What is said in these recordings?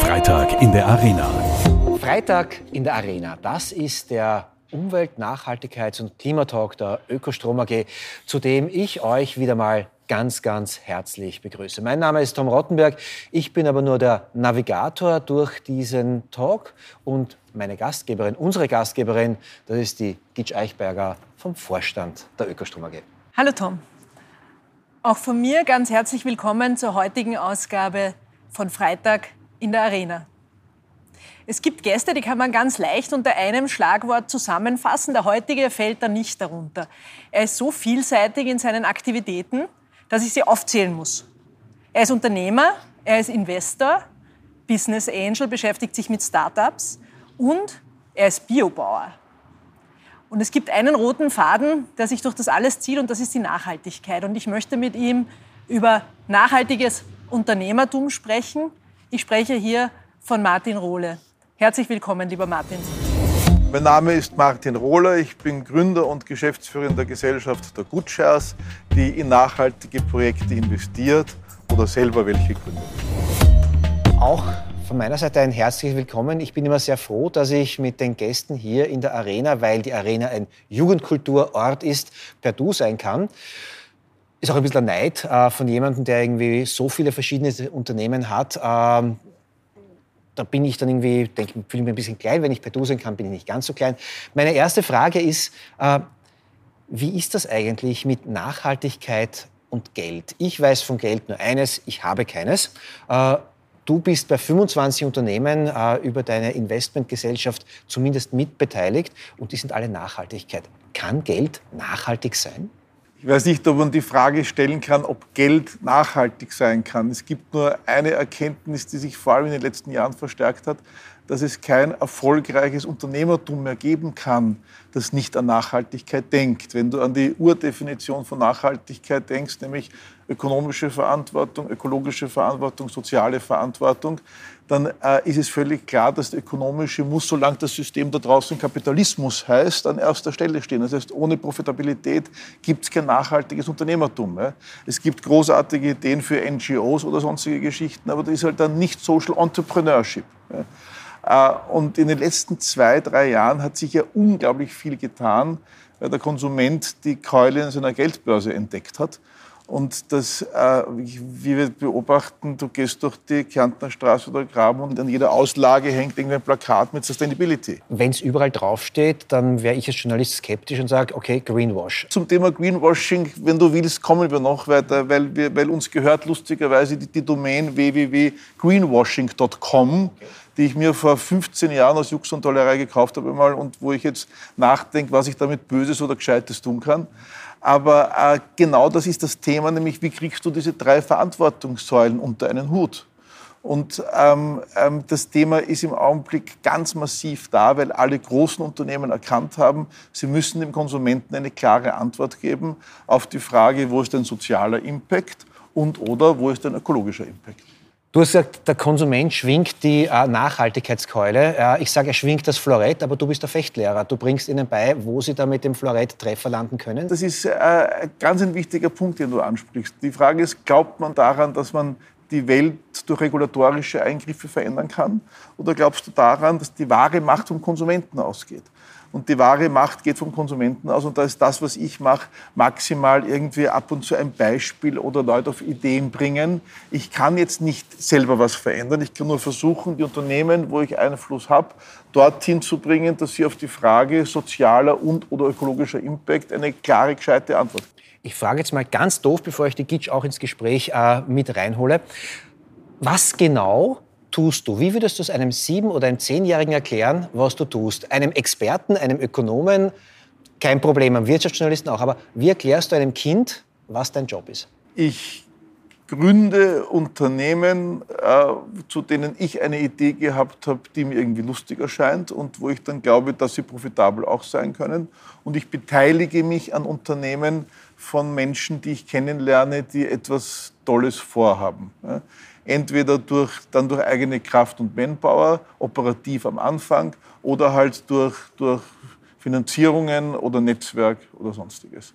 Freitag in der Arena. Freitag in der Arena. Das ist der Umwelt-, Nachhaltigkeits- und Klimatalk der Ökostrom AG, zu dem ich euch wieder mal ganz, ganz herzlich begrüße. Mein Name ist Tom Rottenberg. Ich bin aber nur der Navigator durch diesen Talk und meine Gastgeberin, unsere Gastgeberin, das ist die Gitsch Eichberger vom Vorstand der Ökostrom AG. Hallo Tom. Auch von mir ganz herzlich willkommen zur heutigen Ausgabe von Freitag in der Arena. Es gibt Gäste, die kann man ganz leicht unter einem Schlagwort zusammenfassen. Der heutige fällt da nicht darunter. Er ist so vielseitig in seinen Aktivitäten, dass ich sie aufzählen muss. Er ist Unternehmer, er ist Investor, Business Angel, beschäftigt sich mit Startups und er ist Biobauer. Und es gibt einen roten Faden, der sich durch das alles zieht, und das ist die Nachhaltigkeit. Und ich möchte mit ihm über nachhaltiges Unternehmertum sprechen. Ich spreche hier von Martin Rohle. Herzlich willkommen, lieber Martin. Mein Name ist Martin Rohler. Ich bin Gründer und Geschäftsführer der Gesellschaft der Good Shares, die in nachhaltige Projekte investiert oder selber welche gründet. Auch von meiner Seite ein herzliches Willkommen. Ich bin immer sehr froh, dass ich mit den Gästen hier in der Arena, weil die Arena ein Jugendkulturort ist, per Du sein kann. Ist auch ein bisschen Neid äh, von jemandem, der irgendwie so viele verschiedene Unternehmen hat. Ähm, da bin ich dann irgendwie, denke, fühle mich ein bisschen klein. Wenn ich per Du sein kann, bin ich nicht ganz so klein. Meine erste Frage ist, äh, wie ist das eigentlich mit Nachhaltigkeit und Geld? Ich weiß von Geld nur eines, ich habe keines. Äh, Du bist bei 25 Unternehmen äh, über deine Investmentgesellschaft zumindest mitbeteiligt und die sind alle Nachhaltigkeit. Kann Geld nachhaltig sein? Ich weiß nicht, ob man die Frage stellen kann, ob Geld nachhaltig sein kann. Es gibt nur eine Erkenntnis, die sich vor allem in den letzten Jahren verstärkt hat, dass es kein erfolgreiches Unternehmertum mehr geben kann, das nicht an Nachhaltigkeit denkt. Wenn du an die Urdefinition von Nachhaltigkeit denkst, nämlich ökonomische Verantwortung, ökologische Verantwortung, soziale Verantwortung, dann äh, ist es völlig klar, dass der ökonomische muss, solange das System da draußen Kapitalismus heißt, an erster Stelle stehen. Das heißt, ohne Profitabilität gibt es kein nachhaltiges Unternehmertum. Ja. Es gibt großartige Ideen für NGOs oder sonstige Geschichten, aber das ist halt dann nicht Social Entrepreneurship. Ja. Äh, und in den letzten zwei, drei Jahren hat sich ja unglaublich viel getan, weil der Konsument die Keule in seiner Geldbörse entdeckt hat. Und das, äh, wie wir beobachten, du gehst durch die Kärntner Straße oder Graben und an jeder Auslage hängt irgendwie ein Plakat mit Sustainability. Wenn es überall draufsteht, dann wäre ich als Journalist skeptisch und sage, okay, Greenwash. Zum Thema Greenwashing, wenn du willst, kommen wir noch weiter, weil, wir, weil uns gehört lustigerweise die, die Domain www.greenwashing.com. Okay die ich mir vor 15 Jahren aus Jux und Tollerei gekauft habe mal und wo ich jetzt nachdenke, was ich damit Böses oder Gescheites tun kann. Aber äh, genau das ist das Thema, nämlich wie kriegst du diese drei Verantwortungssäulen unter einen Hut? Und ähm, ähm, das Thema ist im Augenblick ganz massiv da, weil alle großen Unternehmen erkannt haben, sie müssen dem Konsumenten eine klare Antwort geben auf die Frage, wo ist ein sozialer Impact und oder wo ist ein ökologischer Impact. Du hast gesagt, der Konsument schwingt die äh, Nachhaltigkeitskeule. Äh, ich sage, er schwingt das Florett, aber du bist der Fechtlehrer. Du bringst ihnen bei, wo sie da mit dem Florett Treffer landen können. Das ist äh, ganz ein wichtiger Punkt, den du ansprichst. Die Frage ist, glaubt man daran, dass man die Welt durch regulatorische Eingriffe verändern kann? Oder glaubst du daran, dass die wahre Macht vom Konsumenten ausgeht? Und die wahre Macht geht vom Konsumenten aus. Und da ist das, was ich mache, maximal irgendwie ab und zu ein Beispiel oder Leute auf Ideen bringen. Ich kann jetzt nicht selber was verändern. Ich kann nur versuchen, die Unternehmen, wo ich Einfluss habe, dorthin zu bringen, dass sie auf die Frage sozialer und oder ökologischer Impact eine klare, gescheite Antwort. Ich frage jetzt mal ganz doof, bevor ich die Gitsch auch ins Gespräch äh, mit reinhole. Was genau tust du? Wie würdest du es einem Sieben- oder einem Zehnjährigen erklären, was du tust? Einem Experten, einem Ökonomen, kein Problem, einem Wirtschaftsjournalisten auch. Aber wie erklärst du einem Kind, was dein Job ist? Ich gründe Unternehmen, äh, zu denen ich eine Idee gehabt habe, die mir irgendwie lustig erscheint und wo ich dann glaube, dass sie profitabel auch sein können. Und ich beteilige mich an Unternehmen von Menschen, die ich kennenlerne, die etwas Tolles vorhaben. Ja entweder durch, dann durch eigene Kraft und Manpower, operativ am Anfang, oder halt durch, durch Finanzierungen oder Netzwerk oder sonstiges.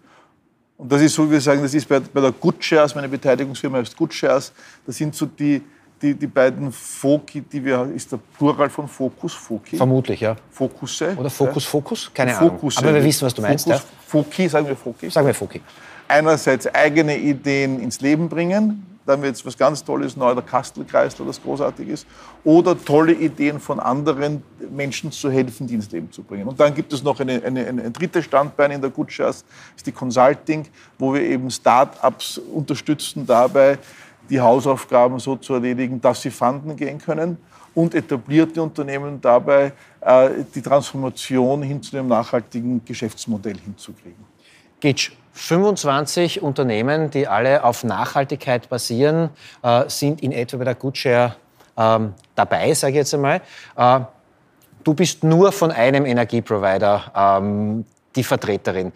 Und das ist so, wie wir sagen, das ist bei, bei der Good Shares, meine Beteiligungsfirma heißt Good Shares, das sind so die, die, die beiden Foki, die wir, ist der Plural von Fokus, Foki? Vermutlich, ja. Fokusse. Oder Fokus, ja. Fokus? Keine Fokusse. Ahnung. Aber wir wissen, was du meinst. Fokus, ja? Foki, sagen wir Foki. Sagen wir Foki. Einerseits eigene Ideen ins Leben bringen, da haben wir jetzt was ganz Tolles neu, der Kastelkreisler, das großartig ist, oder tolle Ideen von anderen Menschen zu helfen, die ins Leben zu bringen. Und dann gibt es noch eine, eine, eine, ein drittes Standbein in der Shares, ist die Consulting, wo wir eben Start-ups unterstützen dabei, die Hausaufgaben so zu erledigen, dass sie fanden gehen können und etablierte Unternehmen dabei äh, die Transformation hin zu einem nachhaltigen Geschäftsmodell hinzukriegen. Gitsch, 25 Unternehmen, die alle auf Nachhaltigkeit basieren, äh, sind in etwa bei der Goodshare ähm, dabei, sage ich jetzt einmal. Äh, du bist nur von einem Energieprovider ähm, die Vertreterin.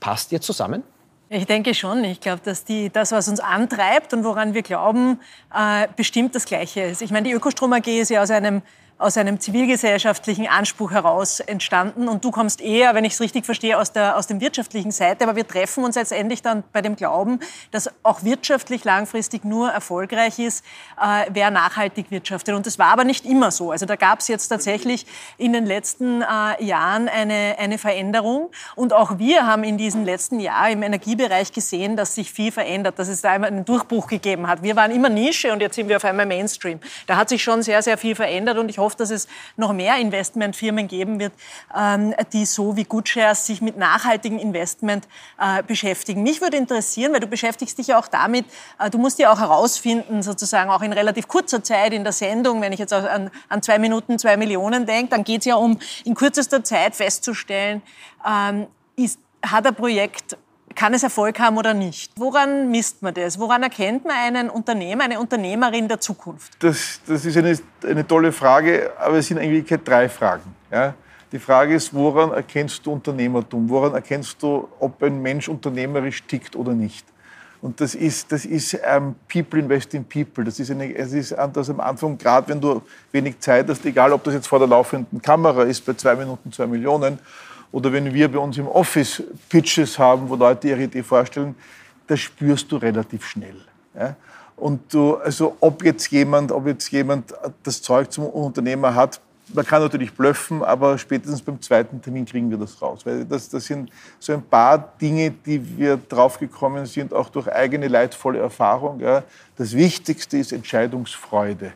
Passt ihr zusammen? Ich denke schon. Ich glaube, dass die, das, was uns antreibt und woran wir glauben, äh, bestimmt das Gleiche ist. Ich meine, die Ökostrom AG ist ja aus einem aus einem zivilgesellschaftlichen Anspruch heraus entstanden. Und du kommst eher, wenn ich es richtig verstehe, aus der, aus dem wirtschaftlichen Seite. Aber wir treffen uns letztendlich dann bei dem Glauben, dass auch wirtschaftlich langfristig nur erfolgreich ist, äh, wer nachhaltig wirtschaftet. Und das war aber nicht immer so. Also da gab es jetzt tatsächlich in den letzten äh, Jahren eine, eine Veränderung. Und auch wir haben in diesem letzten Jahr im Energiebereich gesehen, dass sich viel verändert, dass es da einen Durchbruch gegeben hat. Wir waren immer Nische und jetzt sind wir auf einmal Mainstream. Da hat sich schon sehr, sehr viel verändert und ich hoffe, hoffe, dass es noch mehr Investmentfirmen geben wird, ähm, die so wie GoodShares sich mit nachhaltigem Investment äh, beschäftigen. Mich würde interessieren, weil du beschäftigst dich ja auch damit, äh, du musst ja auch herausfinden, sozusagen auch in relativ kurzer Zeit in der Sendung, wenn ich jetzt an, an zwei Minuten zwei Millionen denke, dann geht es ja um in kürzester Zeit festzustellen, ähm, ist, hat ein Projekt kann es Erfolg haben oder nicht? Woran misst man das? Woran erkennt man einen Unternehmer, eine Unternehmerin der Zukunft? Das, das ist eine, eine tolle Frage, aber es sind eigentlich drei Fragen. Ja? Die Frage ist, woran erkennst du Unternehmertum? Woran erkennst du, ob ein Mensch unternehmerisch tickt oder nicht? Und das ist, das ist um, ähm, People invest in People. Das ist, eine, es ist das am Anfang, gerade wenn du wenig Zeit hast, egal ob das jetzt vor der laufenden Kamera ist, bei zwei Minuten zwei Millionen, oder wenn wir bei uns im Office Pitches haben, wo Leute ihre Idee vorstellen, das spürst du relativ schnell. Ja? Und du, also ob jetzt jemand, ob jetzt jemand das Zeug zum Unternehmer hat, man kann natürlich blöffen, aber spätestens beim zweiten Termin kriegen wir das raus. Weil das, das sind so ein paar Dinge, die wir draufgekommen sind, auch durch eigene leidvolle Erfahrung. Ja. Das Wichtigste ist Entscheidungsfreude.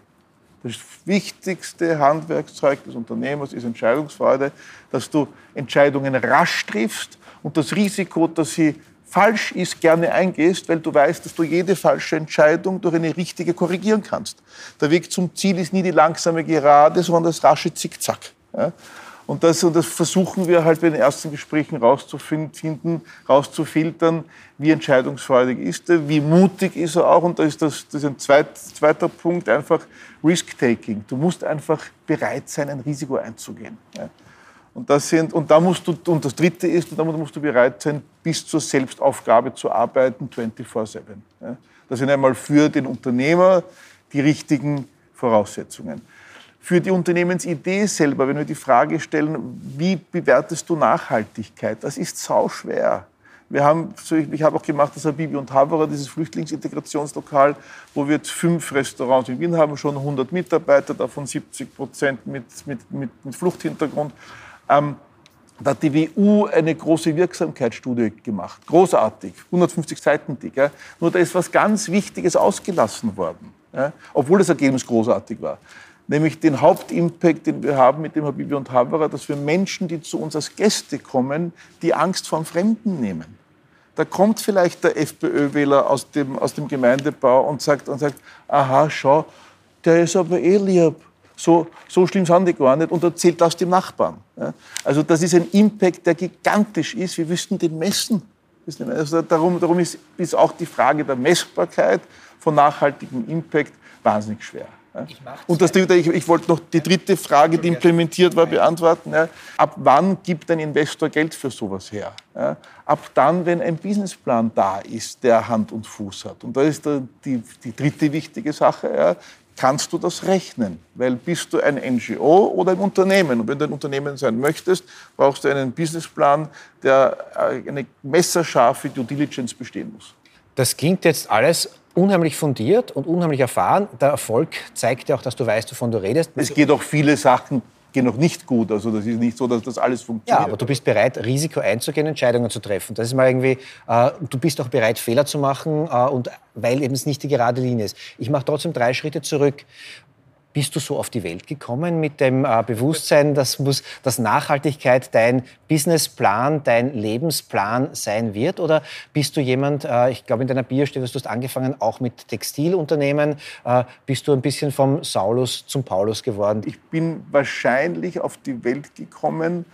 Das wichtigste Handwerkszeug des Unternehmers ist Entscheidungsfreude, dass du Entscheidungen rasch triffst und das Risiko, dass sie falsch ist, gerne eingehst, weil du weißt, dass du jede falsche Entscheidung durch eine richtige korrigieren kannst. Der Weg zum Ziel ist nie die langsame Gerade, sondern das rasche Zickzack. Ja? Und das, und das versuchen wir halt bei den ersten Gesprächen rauszufinden, rauszufiltern, wie entscheidungsfreudig ist er, wie mutig ist er auch. Und da ist das, das ist ein zweit, zweiter Punkt, einfach Risk-Taking. Du musst einfach bereit sein, ein Risiko einzugehen. Ja. Und, das sind, und, da musst du, und das Dritte ist, und da musst du bereit sein, bis zur Selbstaufgabe zu arbeiten, 24-7. Ja. Das sind einmal für den Unternehmer die richtigen Voraussetzungen für die Unternehmensidee selber, wenn wir die Frage stellen, wie bewertest du Nachhaltigkeit? Das ist sau schwer. Wir haben, ich habe auch gemacht das Habibi und Havara, dieses Flüchtlingsintegrationslokal, wo wir jetzt fünf Restaurants in Wien haben, schon 100 Mitarbeiter, davon 70 Prozent mit, mit, mit, mit Fluchthintergrund. Ähm, da hat die WU eine große Wirksamkeitsstudie gemacht. Großartig, 150 Seiten dick. Ja. Nur da ist was ganz Wichtiges ausgelassen worden, ja, obwohl das Ergebnis großartig war nämlich den Hauptimpact, den wir haben mit dem Habibi und Havara, dass wir Menschen, die zu uns als Gäste kommen, die Angst vor Fremden nehmen. Da kommt vielleicht der FPÖ-Wähler aus dem, aus dem Gemeindebau und sagt, und sagt, aha, schau, der ist aber eh lieb. So, so schlimm sind die gar nicht und erzählt das dem Nachbarn. Also das ist ein Impact, der gigantisch ist. Wir müssten den messen. Also darum, darum ist, ist auch die Frage der Messbarkeit von nachhaltigem Impact wahnsinnig schwer. Und das dritte, ich, ich, wollte noch die dritte Frage, die implementiert war, beantworten. Ja. Ab wann gibt ein Investor Geld für sowas her? Ja. Ab dann, wenn ein Businessplan da ist, der Hand und Fuß hat. Und da ist die, die dritte wichtige Sache. Ja. Kannst du das rechnen? Weil bist du ein NGO oder ein Unternehmen? Und wenn du ein Unternehmen sein möchtest, brauchst du einen Businessplan, der äh, eine messerscharfe Due Diligence bestehen muss. Das klingt jetzt alles unheimlich fundiert und unheimlich erfahren. Der Erfolg zeigt ja auch, dass du weißt, wovon du redest. Es geht auch viele Sachen gehen noch nicht gut. Also das ist nicht so, dass das alles funktioniert. Ja, aber du bist bereit, Risiko einzugehen, Entscheidungen zu treffen. Das ist mal irgendwie, äh, du bist auch bereit, Fehler zu machen, äh, und weil eben es nicht die gerade Linie ist. Ich mache trotzdem drei Schritte zurück. Bist du so auf die Welt gekommen mit dem äh, Bewusstsein, dass, muss, dass Nachhaltigkeit dein Businessplan, dein Lebensplan sein wird? Oder bist du jemand, äh, ich glaube in deiner Bio dass du hast angefangen auch mit Textilunternehmen, äh, bist du ein bisschen vom Saulus zum Paulus geworden? Ich bin wahrscheinlich auf die Welt gekommen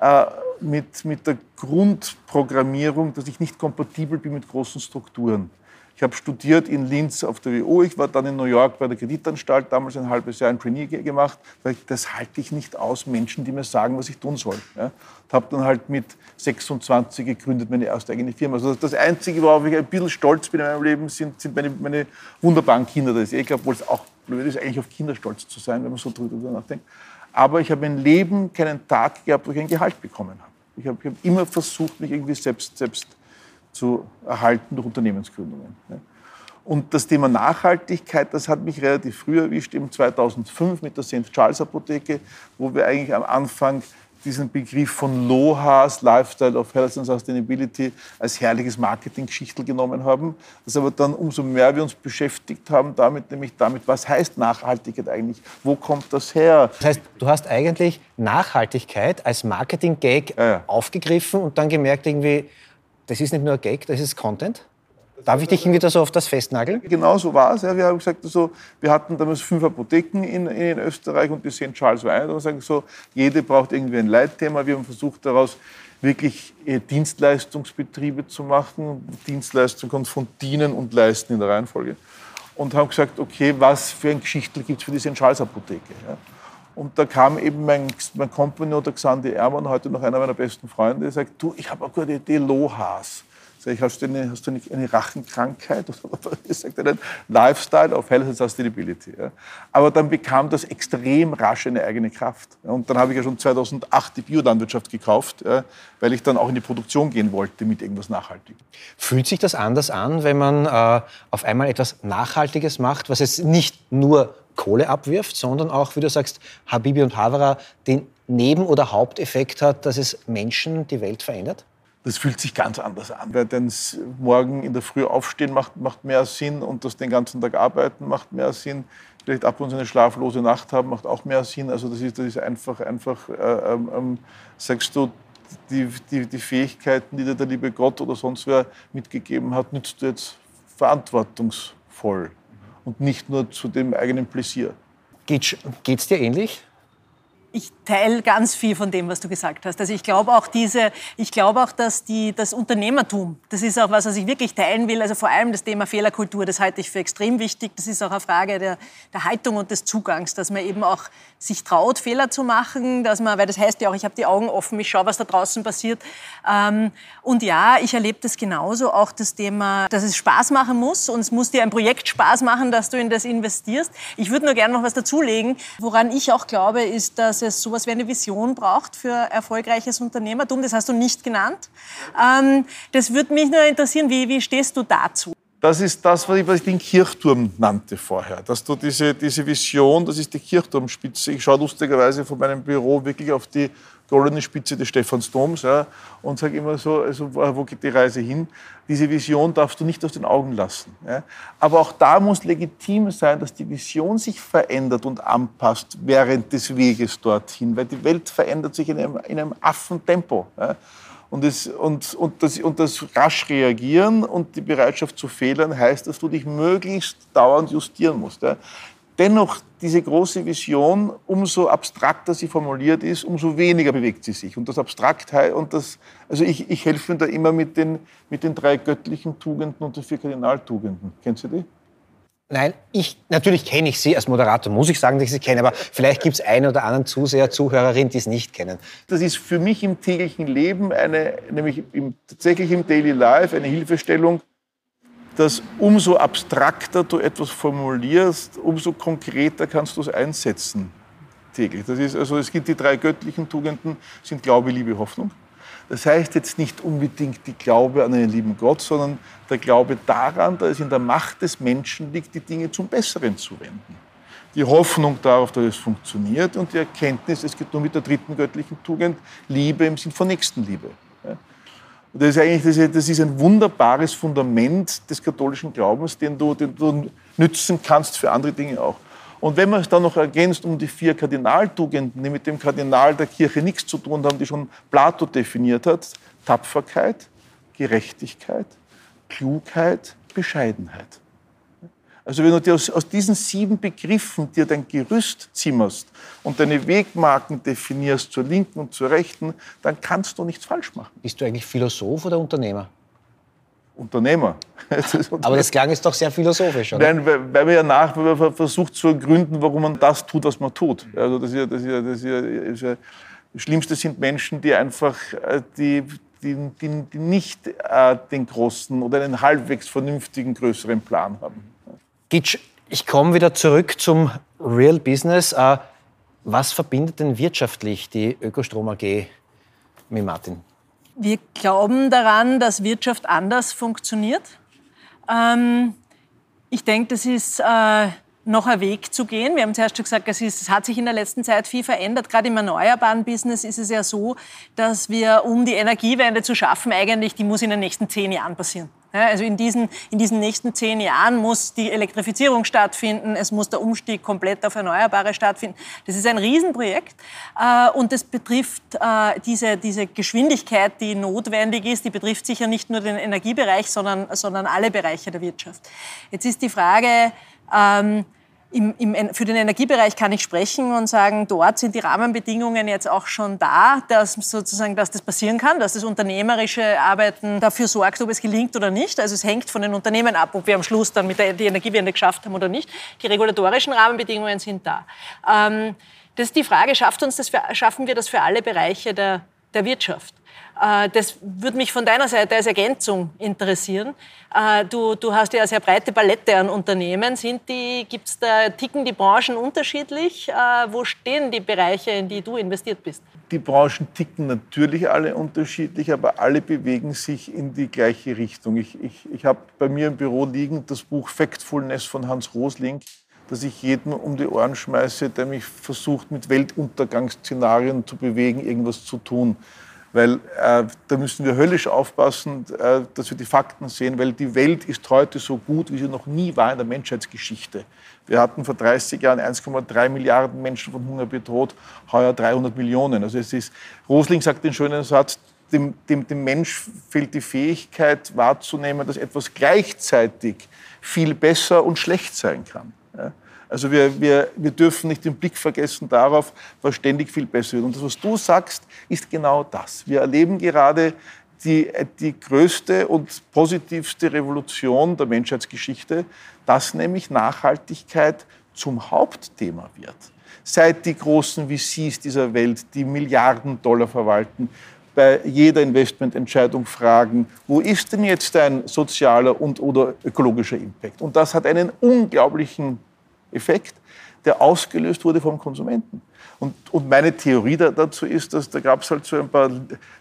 äh, mit, mit der Grundprogrammierung, dass ich nicht kompatibel bin mit großen Strukturen. Ich habe studiert in Linz auf der WU, ich war dann in New York bei der Kreditanstalt, damals ein halbes Jahr ein Trainee gemacht, das halte ich nicht aus, Menschen, die mir sagen, was ich tun soll. Ja. Habe dann halt mit 26 gegründet, meine erste eigene Firma. Also das Einzige, worauf ich ein bisschen stolz bin in meinem Leben, sind, sind meine, meine wunderbaren Kinder. Das ist eh klar, obwohl es auch blöd ist, eigentlich auf Kinder stolz zu sein, wenn man so drüber nachdenkt. Aber ich habe mein Leben keinen Tag gehabt, wo ich ein Gehalt bekommen habe. Ich habe hab immer versucht, mich irgendwie selbst, selbst zu erhalten durch Unternehmensgründungen. Und das Thema Nachhaltigkeit, das hat mich relativ früh erwischt, im 2005 mit der St. Charles Apotheke, wo wir eigentlich am Anfang diesen Begriff von LOHAS, Lifestyle of Health and Sustainability, als herrliches Marketinggeschichtel genommen haben. Das aber dann umso mehr wir uns beschäftigt haben damit, nämlich damit, was heißt Nachhaltigkeit eigentlich? Wo kommt das her? Das heißt, du hast eigentlich Nachhaltigkeit als Marketing-Gag ja, ja. aufgegriffen und dann gemerkt, irgendwie, das ist nicht nur ein Gag, das ist Content? Darf ich dich irgendwie da so auf das festnageln? Genau so war es. Ja. Wir haben gesagt, also, wir hatten damals fünf Apotheken in, in Österreich und die St. Charles war eine. Und sagen so, jede braucht irgendwie ein Leitthema. Wir haben versucht, daraus wirklich äh, Dienstleistungsbetriebe zu machen. Dienstleistung kommt von dienen und leisten in der Reihenfolge. Und haben gesagt, okay, was für ein Geschichtel gibt es für die St. Charles Apotheke? Ja. Und da kam eben mein, mein Company, der Xandi Ermann, heute noch einer meiner besten Freunde, der sagt, du, ich habe eine gute Idee, Lohas. Sag ich, hast du eine, hast du eine, eine Rachenkrankheit? Ich sagte dann, Lifestyle of Health and Sustainability. Ja. Aber dann bekam das extrem rasch eine eigene Kraft. Und dann habe ich ja schon 2008 die Biolandwirtschaft gekauft, ja, weil ich dann auch in die Produktion gehen wollte mit irgendwas Nachhaltigem. Fühlt sich das anders an, wenn man äh, auf einmal etwas Nachhaltiges macht, was jetzt nicht nur Kohle abwirft, sondern auch, wie du sagst, Habibi und Havara den Neben- oder Haupteffekt hat, dass es Menschen die Welt verändert? Das fühlt sich ganz anders an. Weil denn morgen in der Früh aufstehen macht, macht mehr Sinn und das den ganzen Tag arbeiten macht mehr Sinn. Vielleicht ab und zu eine schlaflose Nacht haben macht auch mehr Sinn. Also das ist, das ist einfach, einfach äh, ähm, ähm sagst du, die, die, die Fähigkeiten, die dir der liebe Gott oder sonst wer mitgegeben hat, nützt du jetzt verantwortungsvoll und nicht nur zu dem eigenen Pläsier. Geht es dir ähnlich? Ich teile ganz viel von dem, was du gesagt hast. Also ich glaube auch diese, ich glaube auch, dass die, das Unternehmertum, das ist auch was, was ich wirklich teilen will. Also vor allem das Thema Fehlerkultur, das halte ich für extrem wichtig. Das ist auch eine Frage der, der Haltung und des Zugangs, dass man eben auch sich traut, Fehler zu machen, dass man, weil das heißt ja auch, ich habe die Augen offen, ich schaue, was da draußen passiert. Ähm, und ja, ich erlebe das genauso, auch das Thema, dass es Spaß machen muss und es muss dir ein Projekt Spaß machen, dass du in das investierst. Ich würde nur gerne noch was dazulegen. Woran ich auch glaube, ist, dass es sowas wie eine Vision braucht für erfolgreiches Unternehmertum. Das hast du nicht genannt. Ähm, das würde mich nur interessieren, wie, wie stehst du dazu? Das ist das, was ich den Kirchturm nannte vorher. Dass du diese, diese Vision, das ist die Kirchturmspitze. Ich schaue lustigerweise von meinem Büro wirklich auf die goldene Spitze des Stephansdoms ja, und sage immer so, also wo geht die Reise hin? Diese Vision darfst du nicht aus den Augen lassen. Ja. Aber auch da muss legitim sein, dass die Vision sich verändert und anpasst während des Weges dorthin, weil die Welt verändert sich in einem, in einem Affentempo. Ja. Und das, und, und, das, und das rasch reagieren und die Bereitschaft zu fehlern heißt, dass du dich möglichst dauernd justieren musst. Ja. Dennoch, diese große Vision, umso abstrakter sie formuliert ist, umso weniger bewegt sie sich. Und das Abstraktheit und das, also ich, ich helfe da immer mit den, mit den drei göttlichen Tugenden und den vier Kardinaltugenden. Kennst du die? Nein, ich, natürlich kenne ich Sie als Moderator, muss ich sagen, dass ich Sie kenne, aber vielleicht gibt es einen oder anderen Zuseher, Zuhörerin, die es nicht kennen. Das ist für mich im täglichen Leben, eine, nämlich im, tatsächlich im Daily Life, eine Hilfestellung, dass umso abstrakter du etwas formulierst, umso konkreter kannst du es einsetzen täglich. Das ist also, es gibt die drei göttlichen Tugenden, sind Glaube, Liebe, Hoffnung. Das heißt jetzt nicht unbedingt die Glaube an einen lieben Gott, sondern der Glaube daran, dass es in der Macht des Menschen liegt, die Dinge zum Besseren zu wenden. Die Hoffnung darauf, dass es funktioniert und die Erkenntnis, es geht nur mit der dritten göttlichen Tugend, Liebe im Sinn von Nächstenliebe. Das ist eigentlich das ist, das ist ein wunderbares Fundament des katholischen Glaubens, den du, den du nützen kannst für andere Dinge auch. Und wenn man es dann noch ergänzt um die vier Kardinaltugenden, die mit dem Kardinal der Kirche nichts zu tun haben, die schon Plato definiert hat, Tapferkeit, Gerechtigkeit, Klugheit, Bescheidenheit. Also wenn du dir aus, aus, diesen sieben Begriffen dir dein Gerüst zimmerst und deine Wegmarken definierst zur linken und zur rechten, dann kannst du nichts falsch machen. Bist du eigentlich Philosoph oder Unternehmer? Unternehmer. Aber das klang ist doch sehr philosophisch, oder? Nein, weil, weil man ja nach versucht zu ergründen, warum man das tut, was man tut. Also das, ist ja, das, ist ja, das, ist ja, das, ist ja, das Schlimmste sind Menschen, die einfach äh, die, die, die, die nicht äh, den großen oder einen halbwegs vernünftigen, größeren Plan haben. Gitsch, ich komme wieder zurück zum Real Business. Äh, was verbindet denn wirtschaftlich die Ökostrom AG mit Martin? Wir glauben daran, dass Wirtschaft anders funktioniert. Ähm, ich denke, das ist äh, noch ein Weg zu gehen. Wir haben zuerst schon gesagt, es, ist, es, hat sich in der letzten Zeit viel verändert. Gerade im erneuerbaren Business ist es ja so, dass wir, um die Energiewende zu schaffen, eigentlich, die muss in den nächsten zehn Jahren passieren. Also in diesen, in diesen nächsten zehn Jahren muss die Elektrifizierung stattfinden, es muss der Umstieg komplett auf Erneuerbare stattfinden. Das ist ein Riesenprojekt äh, und das betrifft äh, diese, diese Geschwindigkeit, die notwendig ist, die betrifft sicher nicht nur den Energiebereich, sondern, sondern alle Bereiche der Wirtschaft. Jetzt ist die Frage, ähm, im, im, für den Energiebereich kann ich sprechen und sagen, dort sind die Rahmenbedingungen jetzt auch schon da, dass sozusagen, dass das passieren kann, dass das unternehmerische Arbeiten dafür sorgt, ob es gelingt oder nicht. Also es hängt von den Unternehmen ab, ob wir am Schluss dann mit der die Energiewende geschafft haben oder nicht. Die regulatorischen Rahmenbedingungen sind da. Ähm, das ist die Frage, schafft uns das für, schaffen wir das für alle Bereiche der, der Wirtschaft? Äh, das würde mich von deiner Seite als Ergänzung interessieren. Äh, du, du hast ja eine sehr breite Palette an Unternehmen. Sind die, gibt's da, ticken die Branchen unterschiedlich? Äh, wo stehen die Bereiche, in die du investiert bist? Die Branchen ticken natürlich alle unterschiedlich, aber alle bewegen sich in die gleiche Richtung. Ich, ich, ich habe bei mir im Büro liegen das Buch Factfulness von Hans Rosling das ich jedem um die Ohren schmeiße, der mich versucht, mit Weltuntergangsszenarien zu bewegen, irgendwas zu tun weil äh, da müssen wir höllisch aufpassen, äh, dass wir die Fakten sehen, weil die Welt ist heute so gut, wie sie noch nie war in der Menschheitsgeschichte. Wir hatten vor 30 Jahren 1,3 Milliarden Menschen von Hunger bedroht, heuer 300 Millionen. Also es ist, Rosling sagt den schönen Satz, dem, dem, dem Mensch fehlt die Fähigkeit wahrzunehmen, dass etwas gleichzeitig viel besser und schlecht sein kann. Ja? Also wir, wir, wir dürfen nicht den Blick vergessen darauf, was ständig viel besser wird. Und das, was du sagst, ist genau das. Wir erleben gerade die, die größte und positivste Revolution der Menschheitsgeschichte, dass nämlich Nachhaltigkeit zum Hauptthema wird. Seit die großen VCs dieser Welt, die Milliarden Dollar verwalten, bei jeder Investmententscheidung fragen, wo ist denn jetzt ein sozialer und oder ökologischer Impact? Und das hat einen unglaublichen Effekt, der ausgelöst wurde vom Konsumenten. Und, und meine Theorie da, dazu ist, dass da gab es halt so ein paar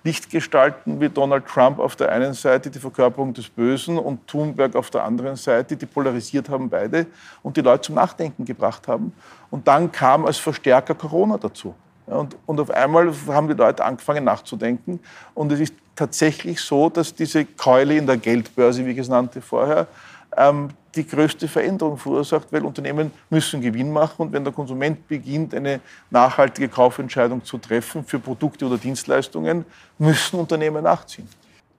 Lichtgestalten wie Donald Trump auf der einen Seite, die Verkörperung des Bösen, und Thunberg auf der anderen Seite, die polarisiert haben beide und die Leute zum Nachdenken gebracht haben. Und dann kam als Verstärker Corona dazu. Und, und auf einmal haben die Leute angefangen nachzudenken. Und es ist tatsächlich so, dass diese Keule in der Geldbörse, wie ich es nannte vorher, ähm, die größte Veränderung verursacht, weil Unternehmen müssen Gewinn machen und wenn der Konsument beginnt, eine nachhaltige Kaufentscheidung zu treffen für Produkte oder Dienstleistungen, müssen Unternehmen nachziehen.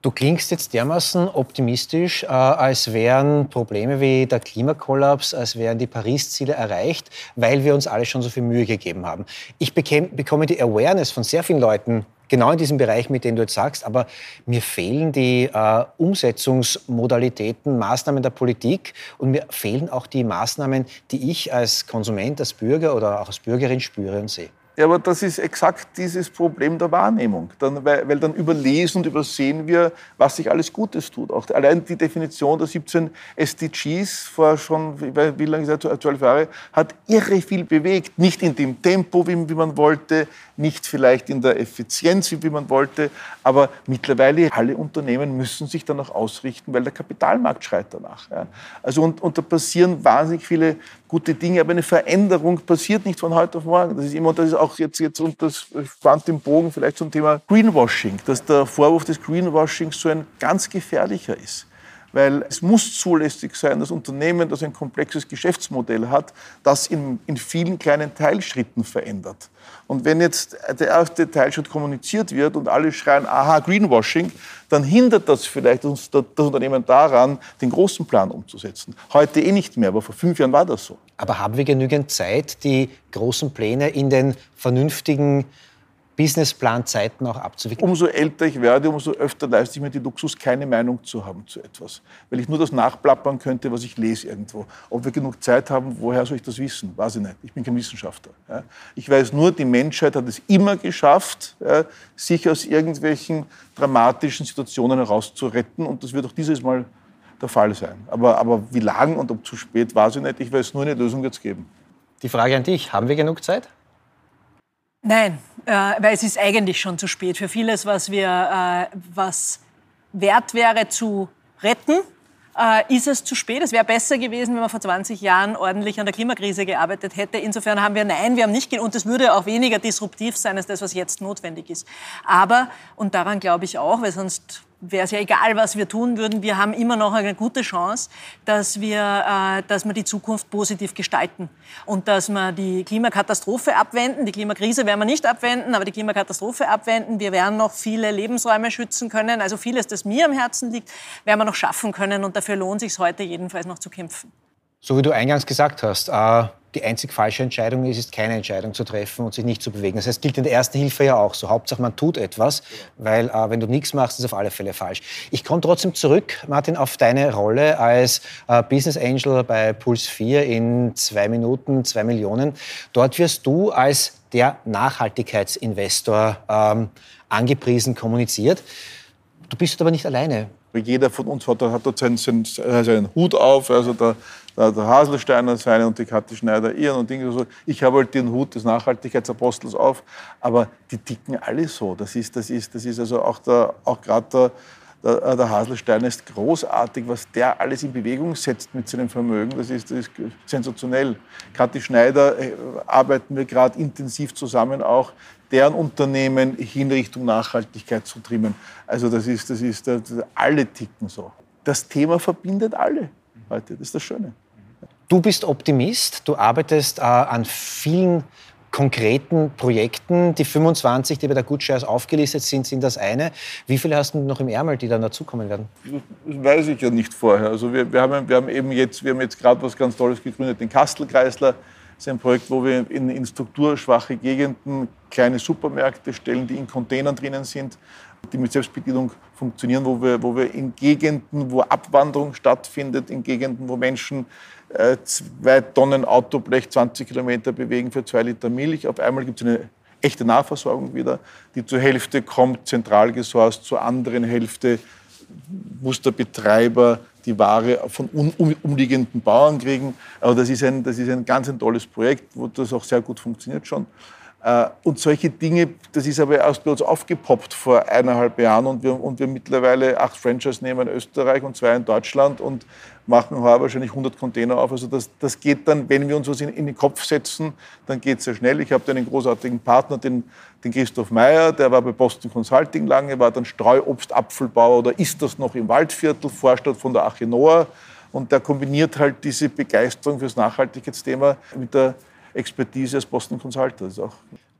Du klingst jetzt dermaßen optimistisch, äh, als wären Probleme wie der Klimakollaps, als wären die Paris-Ziele erreicht, weil wir uns alle schon so viel Mühe gegeben haben. Ich bekomme die Awareness von sehr vielen Leuten genau in diesem Bereich, mit dem du jetzt sagst, aber mir fehlen die äh, Umsetzungsmodalitäten, Maßnahmen der Politik und mir fehlen auch die Maßnahmen, die ich als Konsument, als Bürger oder auch als Bürgerin spüre und sehe. Ja, aber das ist exakt dieses Problem der Wahrnehmung. Dann, weil, weil, dann überlesen und übersehen wir, was sich alles Gutes tut. Auch allein die Definition der 17 SDGs vor schon, wie lange ist das, 12 Jahre, hat irre viel bewegt. Nicht in dem Tempo, wie, wie man wollte, nicht vielleicht in der Effizienz, wie man wollte, aber mittlerweile alle Unternehmen müssen sich danach ausrichten, weil der Kapitalmarkt schreit danach. Ja. Also und, und da passieren wahnsinnig viele gute Dinge, aber eine Veränderung passiert nicht von heute auf morgen. Das ist immer, das ist auch jetzt, jetzt und das spannt den Bogen vielleicht zum Thema Greenwashing, dass der Vorwurf des Greenwashings so ein ganz gefährlicher ist weil es muss zulässig sein, dass Unternehmen, das ein komplexes Geschäftsmodell hat, das in, in vielen kleinen Teilschritten verändert. Und wenn jetzt der erste Teilschritt kommuniziert wird und alle schreien, aha, Greenwashing, dann hindert das vielleicht das Unternehmen daran, den großen Plan umzusetzen. Heute eh nicht mehr, aber vor fünf Jahren war das so. Aber haben wir genügend Zeit, die großen Pläne in den vernünftigen Businessplanzeiten auch abzuwickeln? Umso älter ich werde, umso öfter leiste ich mir die Luxus, keine Meinung zu haben zu etwas. Weil ich nur das nachplappern könnte, was ich lese irgendwo. Ob wir genug Zeit haben, woher soll ich das wissen? Weiß ich nicht. Ich bin kein Wissenschaftler. Ich weiß nur, die Menschheit hat es immer geschafft, sich aus irgendwelchen dramatischen Situationen herauszuretten. Und das wird auch dieses Mal der Fall sein. Aber, aber wie lang und ob zu spät, weiß ich nicht. Ich weiß nur, eine Lösung wird es geben. Die Frage an dich, haben wir genug Zeit? Nein, äh, weil es ist eigentlich schon zu spät für vieles, was wir, äh, was wert wäre zu retten. Äh, ist es zu spät? Es wäre besser gewesen, wenn man vor 20 Jahren ordentlich an der Klimakrise gearbeitet hätte. Insofern haben wir nein, wir haben nicht und es würde auch weniger disruptiv sein als das, was jetzt notwendig ist. Aber und daran glaube ich auch, weil sonst wäre es ja egal, was wir tun würden, wir haben immer noch eine gute Chance, dass wir, äh, dass wir die Zukunft positiv gestalten und dass wir die Klimakatastrophe abwenden. Die Klimakrise werden wir nicht abwenden, aber die Klimakatastrophe abwenden. Wir werden noch viele Lebensräume schützen können. Also vieles, das mir am Herzen liegt, werden wir noch schaffen können und dafür lohnt es sich heute jedenfalls noch zu kämpfen. So wie du eingangs gesagt hast, äh, die einzig falsche Entscheidung ist, ist keine Entscheidung zu treffen und sich nicht zu bewegen. Das heißt, gilt in der ersten Hilfe ja auch so. Hauptsache, man tut etwas, weil äh, wenn du nichts machst, ist es auf alle Fälle falsch. Ich komme trotzdem zurück, Martin, auf deine Rolle als äh, Business Angel bei Puls 4 in zwei Minuten, zwei Millionen. Dort wirst du als der Nachhaltigkeitsinvestor ähm, angepriesen, kommuniziert. Du bist aber nicht alleine. Jeder von uns hat, hat dort seinen, seinen, seinen Hut auf. Also der, der, der Haselsteiner seinen und die Kathi Schneider ihren und Dinge so. Ich habe halt den Hut des Nachhaltigkeitsapostels auf, aber die ticken alle so. Das ist, das ist, das ist also auch, auch gerade der, der, der Haselsteiner ist großartig, was der alles in Bewegung setzt mit seinem Vermögen. Das ist, das ist sensationell. Kathi Schneider äh, arbeiten wir gerade intensiv zusammen auch, deren Unternehmen hin Richtung Nachhaltigkeit zu trimmen. Also das ist, das ist, das, alle ticken so. Das Thema verbindet alle heute. Das ist das Schöne. Du bist Optimist, du arbeitest äh, an vielen konkreten Projekten. Die 25, die bei der Good Shares aufgelistet sind, sind das eine. Wie viele hast du noch im Ärmel, die dann dazukommen werden? Das weiß ich ja nicht vorher. Also wir, wir, haben, wir haben eben jetzt, jetzt gerade was ganz Tolles gegründet, den Kastelkreisler. Das ist ein Projekt, wo wir in, in strukturschwache Gegenden kleine Supermärkte stellen, die in Containern drinnen sind, die mit Selbstbedienung funktionieren, wo wir, wo wir in Gegenden, wo Abwanderung stattfindet, in Gegenden, wo Menschen zwei Tonnen Autoblech 20 Kilometer bewegen für zwei Liter Milch. Auf einmal gibt es eine echte Nahversorgung wieder, die zur Hälfte kommt zentral gesourced, zur anderen Hälfte muss der Betreiber die Ware von um, umliegenden Bauern kriegen. Aber das ist, ein, das ist ein ganz ein tolles Projekt, wo das auch sehr gut funktioniert schon. Äh, und solche Dinge, das ist aber erst bei uns aufgepoppt vor eineinhalb Jahren und wir, und wir mittlerweile acht Franchise nehmen in Österreich und zwei in Deutschland und machen wahrscheinlich 100 Container auf. Also das, das geht dann, wenn wir uns was in, in den Kopf setzen, dann geht es sehr schnell. Ich habe einen großartigen Partner, den, den Christoph Meyer, der war bei Boston Consulting lange, war dann Streuobstapfelbauer oder ist das noch im Waldviertel, Vorstadt von der Achenoa. Und der kombiniert halt diese Begeisterung fürs Nachhaltigkeitsthema mit der Expertise als Boston Consultants auch.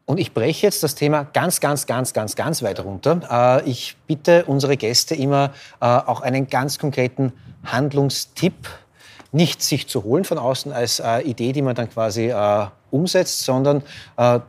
Und ich breche jetzt das Thema ganz, ganz, ganz, ganz, ganz weit runter. Äh, ich bitte unsere Gäste immer äh, auch einen ganz konkreten Handlungstipp, nicht sich zu holen von außen als äh, Idee, die man dann quasi umsetzt, sondern wir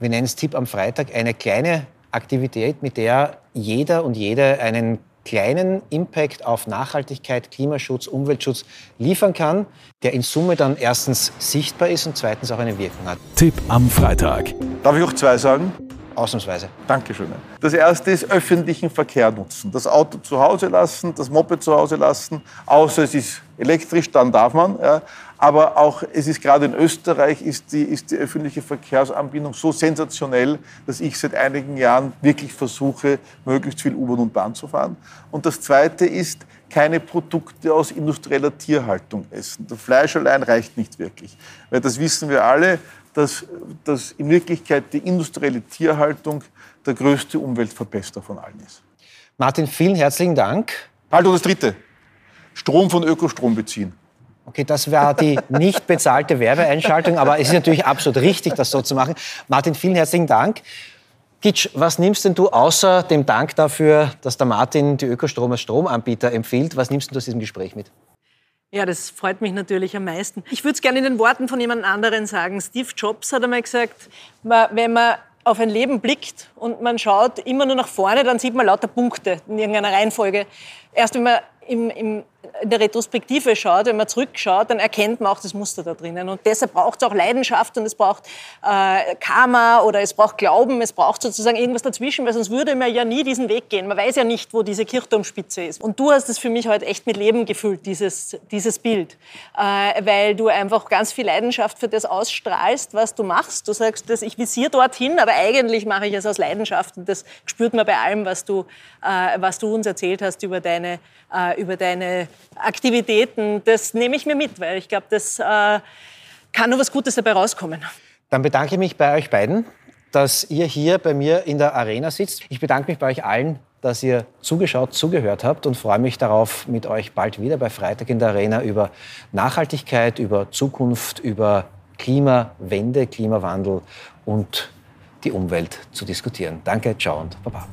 nennen es Tipp am Freitag, eine kleine Aktivität, mit der jeder und jede einen kleinen Impact auf Nachhaltigkeit, Klimaschutz, Umweltschutz liefern kann, der in Summe dann erstens sichtbar ist und zweitens auch eine Wirkung hat. Tipp am Freitag. Darf ich auch zwei sagen? Ausnahmsweise. Dankeschön. Das erste ist öffentlichen Verkehr nutzen. Das Auto zu Hause lassen, das Moped zu Hause lassen, außer es ist elektrisch, dann darf man. Ja. Aber auch, es ist gerade in Österreich, ist die, ist die öffentliche Verkehrsanbindung so sensationell, dass ich seit einigen Jahren wirklich versuche, möglichst viel U-Bahn und Bahn zu fahren. Und das Zweite ist, keine Produkte aus industrieller Tierhaltung essen. Das Fleisch allein reicht nicht wirklich. Weil das wissen wir alle, dass, dass in Wirklichkeit die industrielle Tierhaltung der größte Umweltverbesserer von allen ist. Martin, vielen herzlichen Dank. Also das Dritte. Strom von Ökostrom beziehen. Okay, das war die nicht bezahlte Werbeeinschaltung, aber es ist natürlich absolut richtig, das so zu machen. Martin, vielen herzlichen Dank. Gitsch, was nimmst denn du außer dem Dank dafür, dass der Martin die Ökostrom als Stromanbieter empfiehlt, was nimmst du aus diesem Gespräch mit? Ja, das freut mich natürlich am meisten. Ich würde es gerne in den Worten von jemand anderen sagen. Steve Jobs hat einmal gesagt, wenn man auf ein Leben blickt und man schaut immer nur nach vorne, dann sieht man lauter Punkte in irgendeiner Reihenfolge. Erst wenn man im, im in der Retrospektive schaut, wenn man zurückschaut, dann erkennt man auch das Muster da drinnen. Und deshalb braucht es auch Leidenschaft und es braucht äh, Karma oder es braucht Glauben, es braucht sozusagen irgendwas dazwischen, weil sonst würde man ja nie diesen Weg gehen. Man weiß ja nicht, wo diese Kirchturmspitze ist. Und du hast es für mich heute echt mit Leben gefüllt, dieses, dieses Bild, äh, weil du einfach ganz viel Leidenschaft für das ausstrahlst, was du machst. Du sagst, dass ich visiere dorthin, aber eigentlich mache ich es aus Leidenschaft und das spürt man bei allem, was du, äh, was du uns erzählt hast über deine, äh, über deine Aktivitäten, das nehme ich mir mit, weil ich glaube, das äh, kann nur was Gutes dabei rauskommen. Dann bedanke ich mich bei euch beiden, dass ihr hier bei mir in der Arena sitzt. Ich bedanke mich bei euch allen, dass ihr zugeschaut, zugehört habt und freue mich darauf, mit euch bald wieder bei Freitag in der Arena über Nachhaltigkeit, über Zukunft, über Klimawende, Klimawandel und die Umwelt zu diskutieren. Danke, ciao und baba.